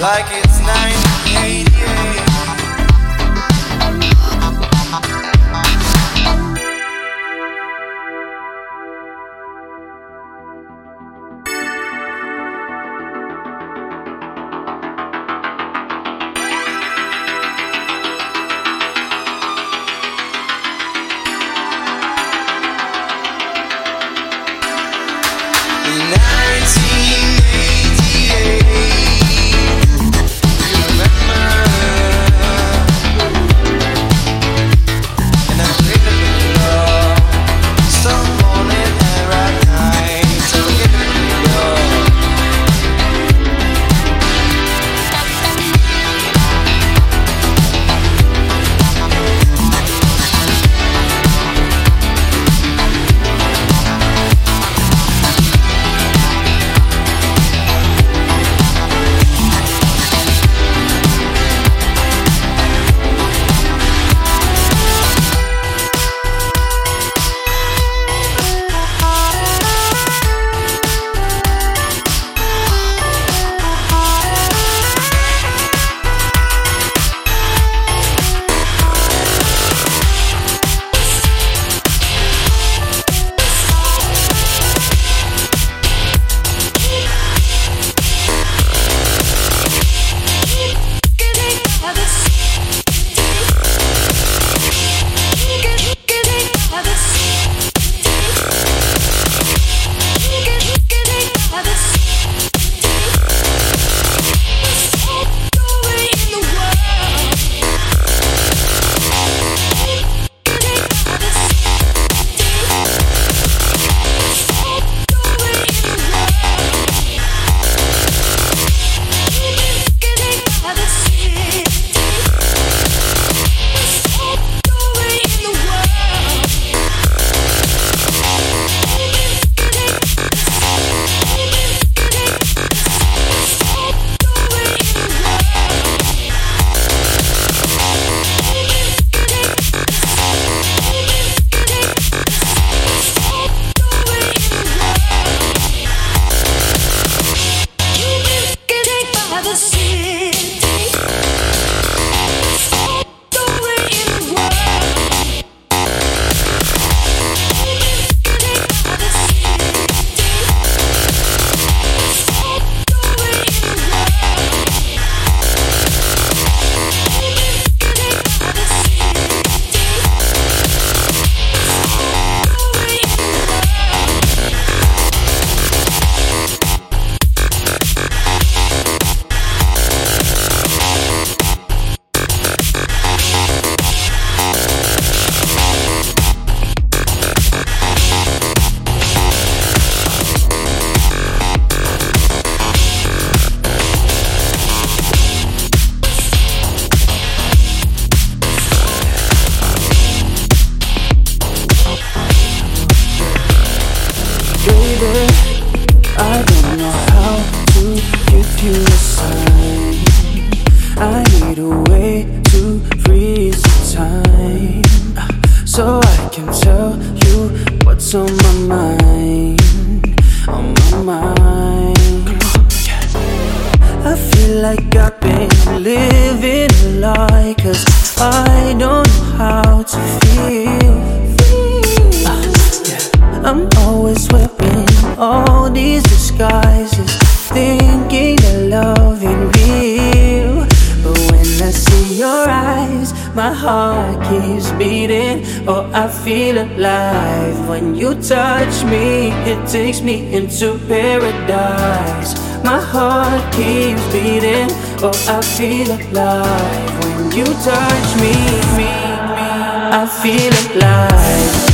like it's 1988. Cause I don't know how to feel. I'm always wearing all these disguises, thinking that love ain't real. But when I see your eyes, my heart keeps beating. Oh, I feel alive when you touch me. It takes me into paradise. My heart keeps beating. Oh, I feel alive you touch me. I feel alive.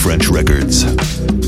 French Records.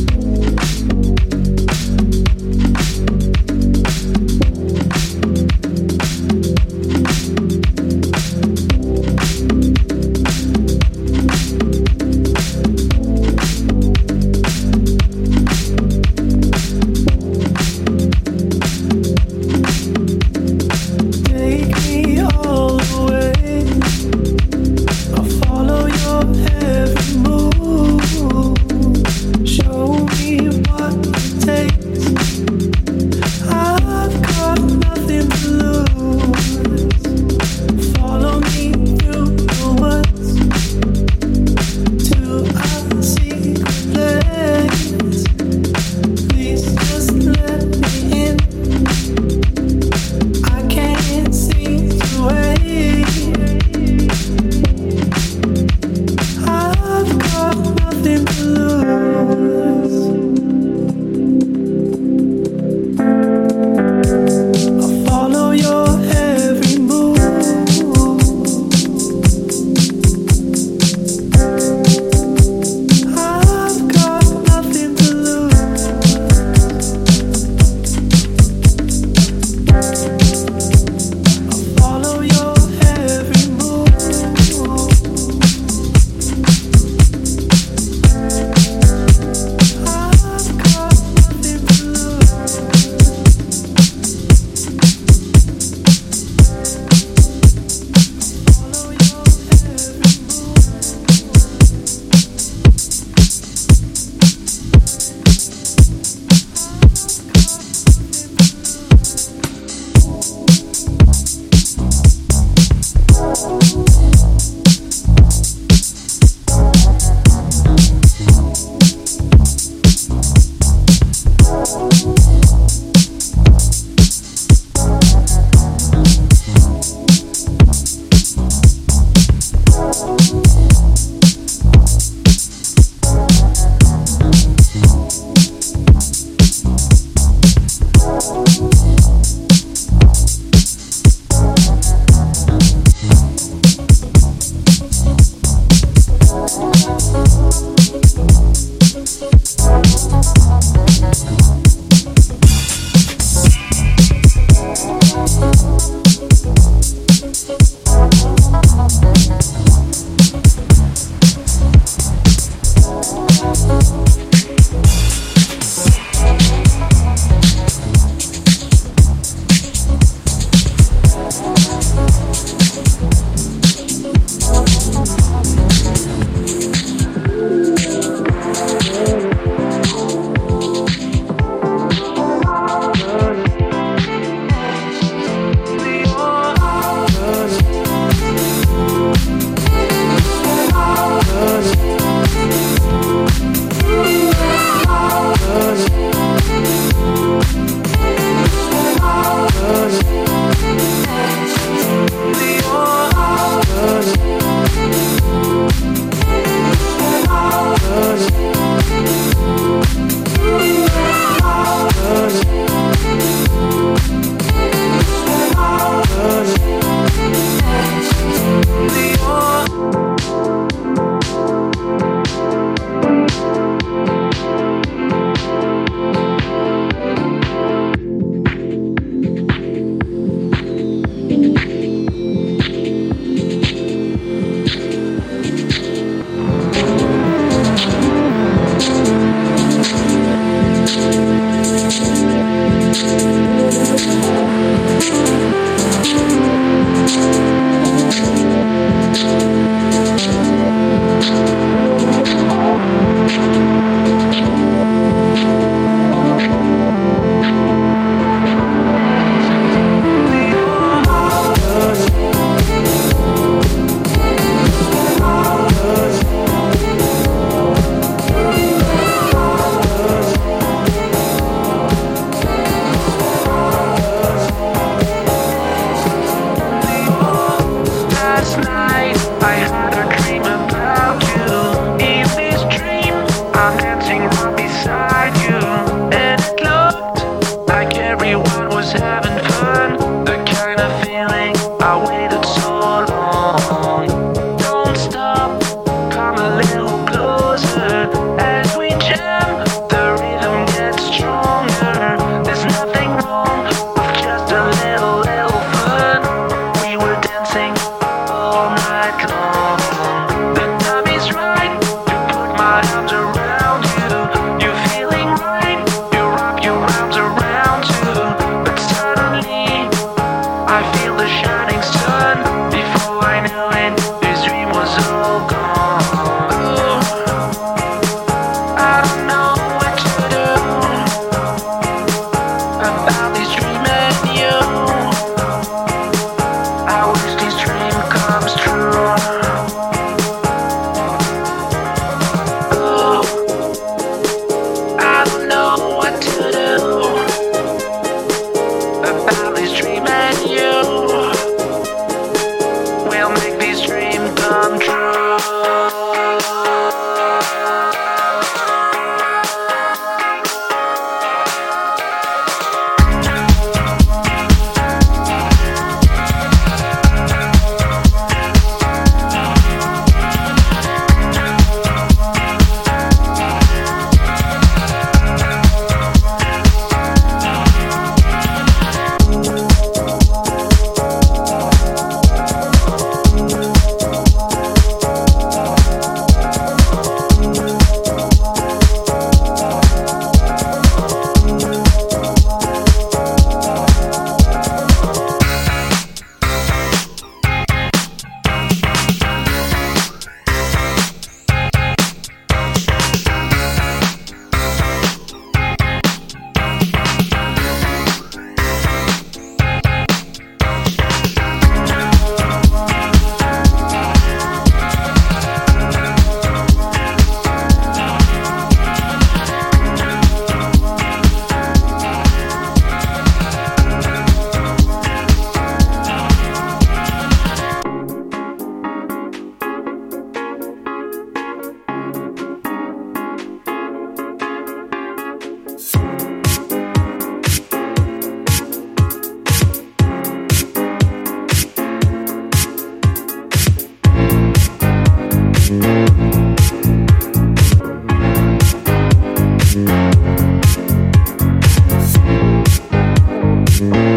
Mm-hmm.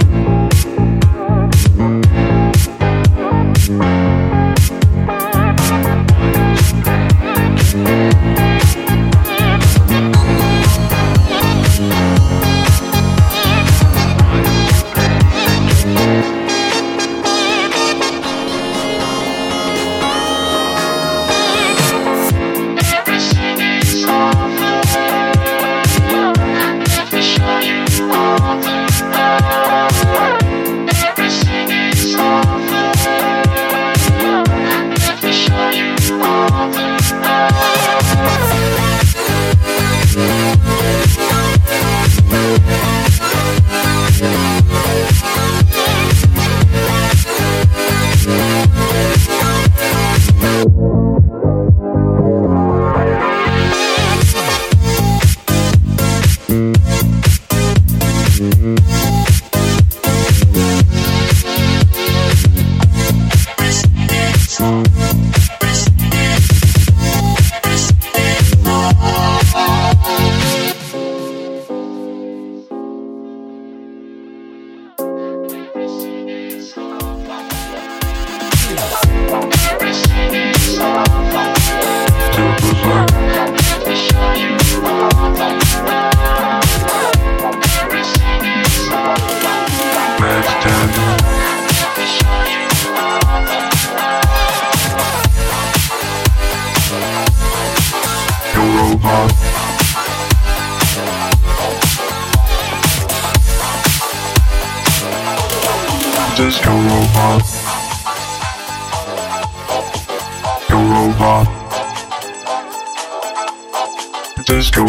Disco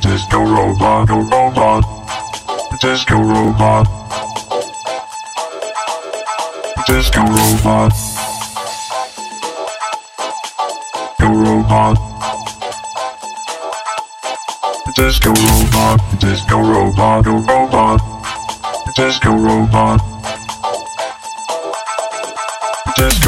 Disco robot, oh robot. Disco robot. Disco robot. Go robot. Disco robot Disco robot, oh robot. Disco robot. Disco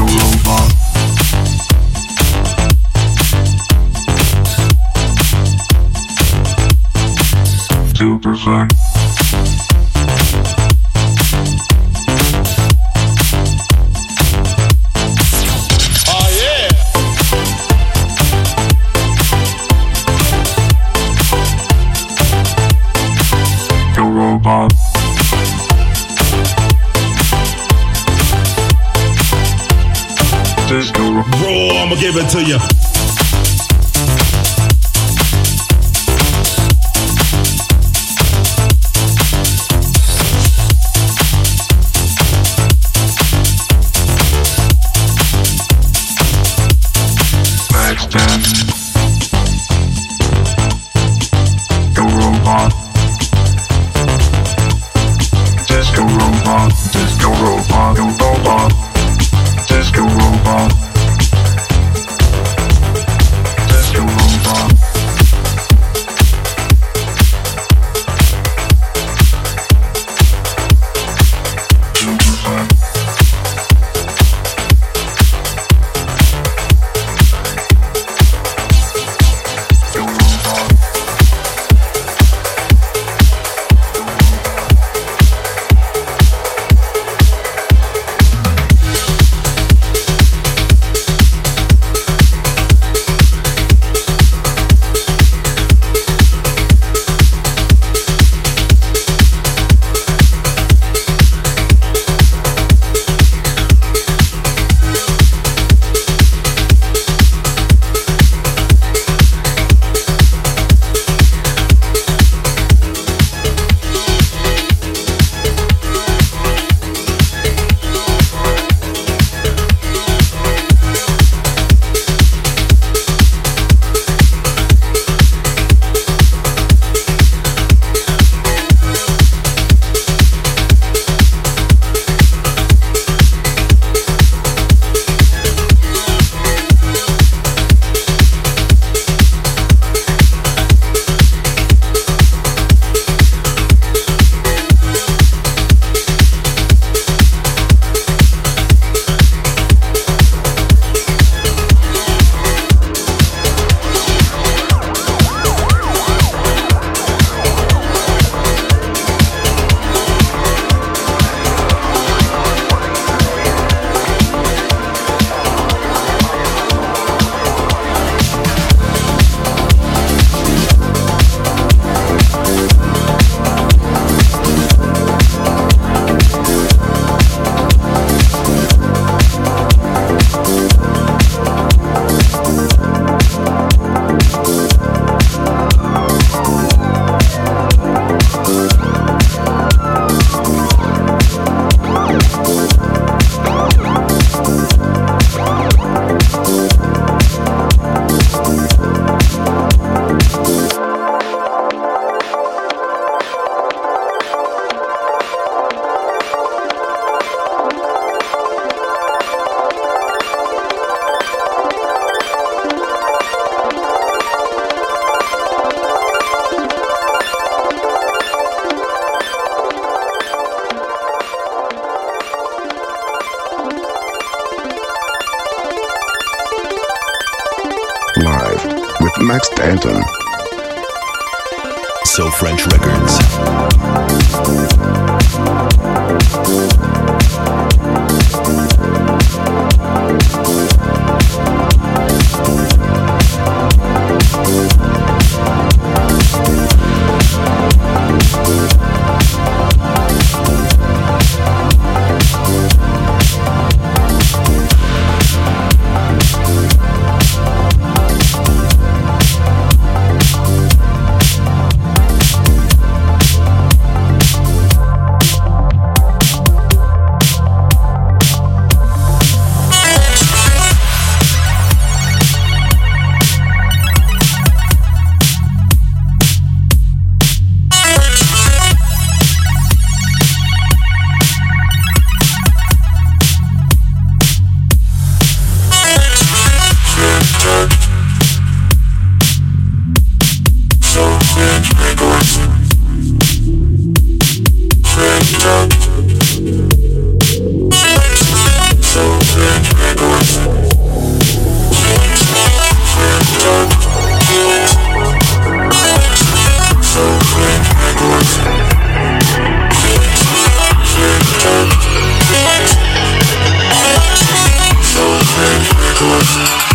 Records.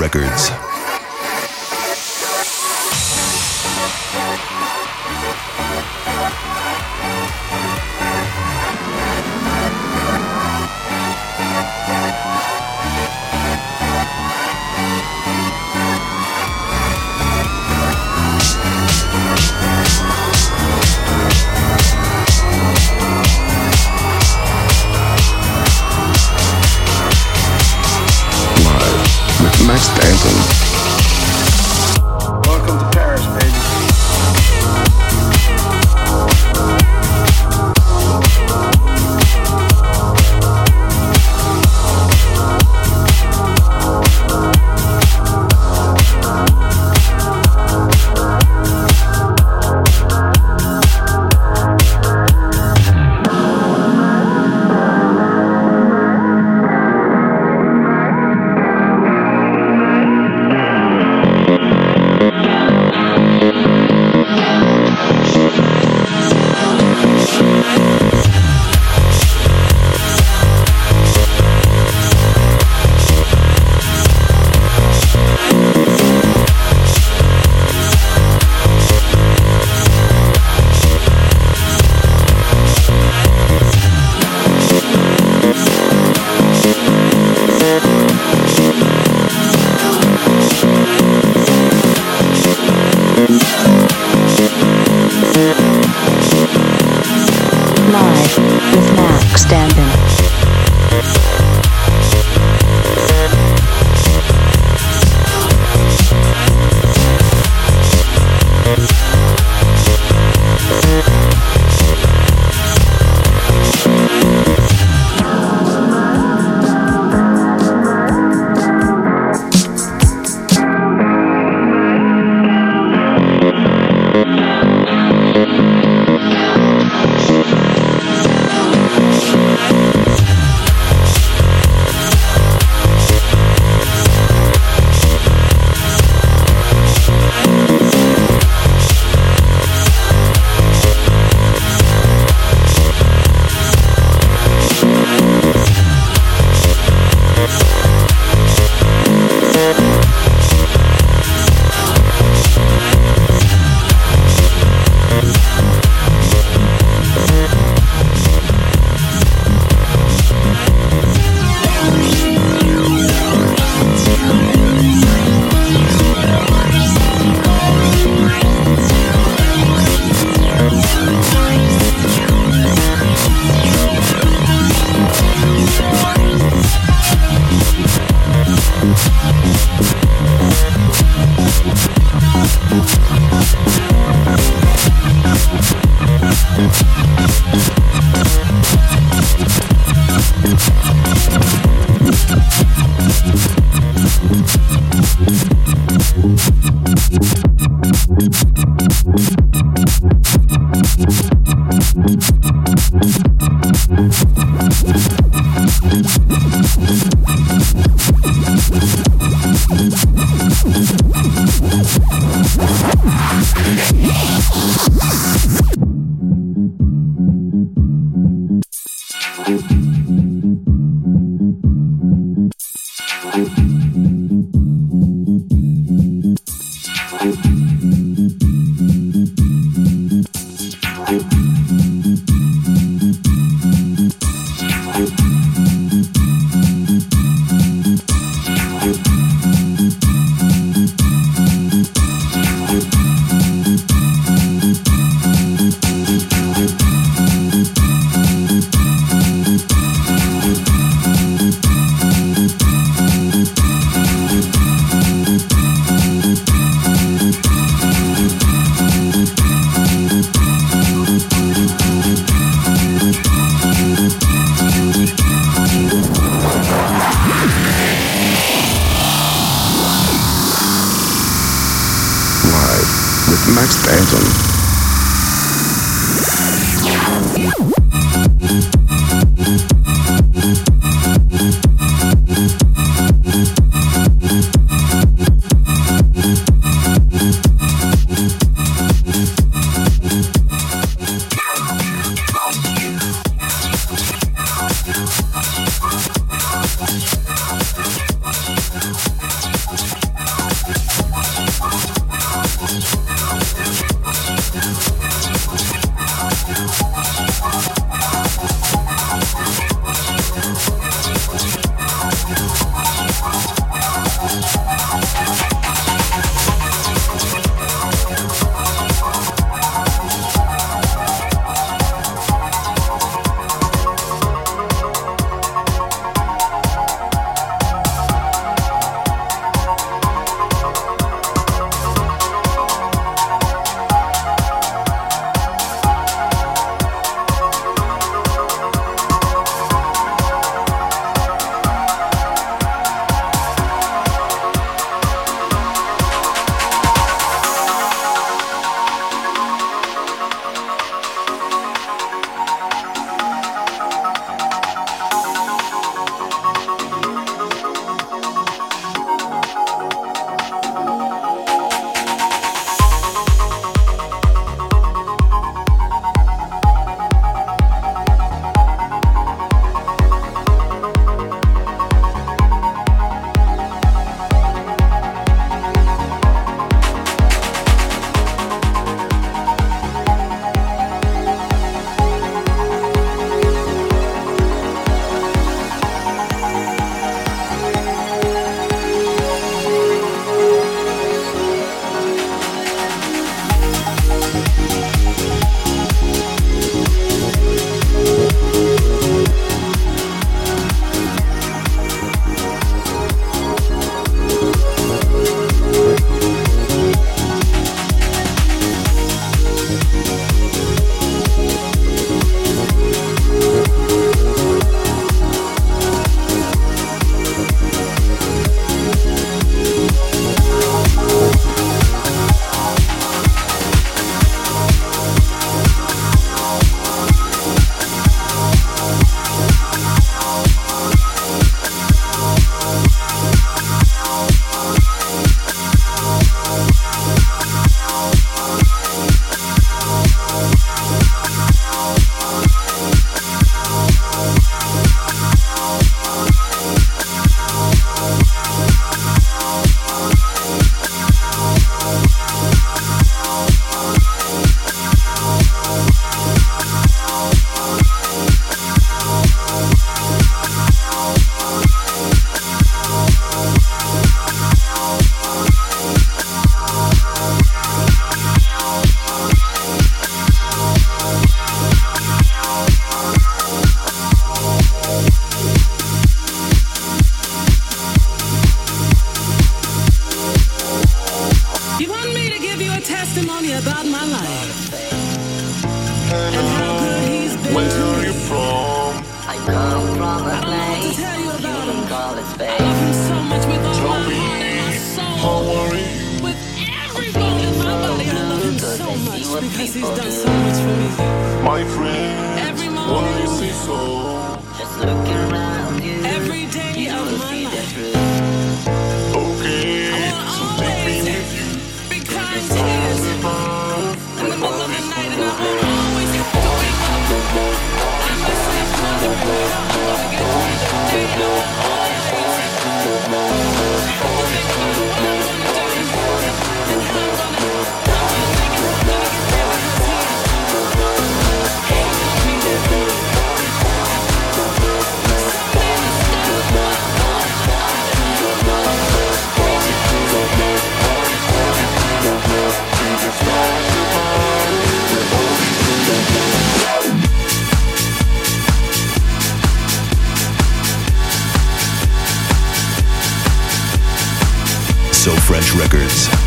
Records. Records.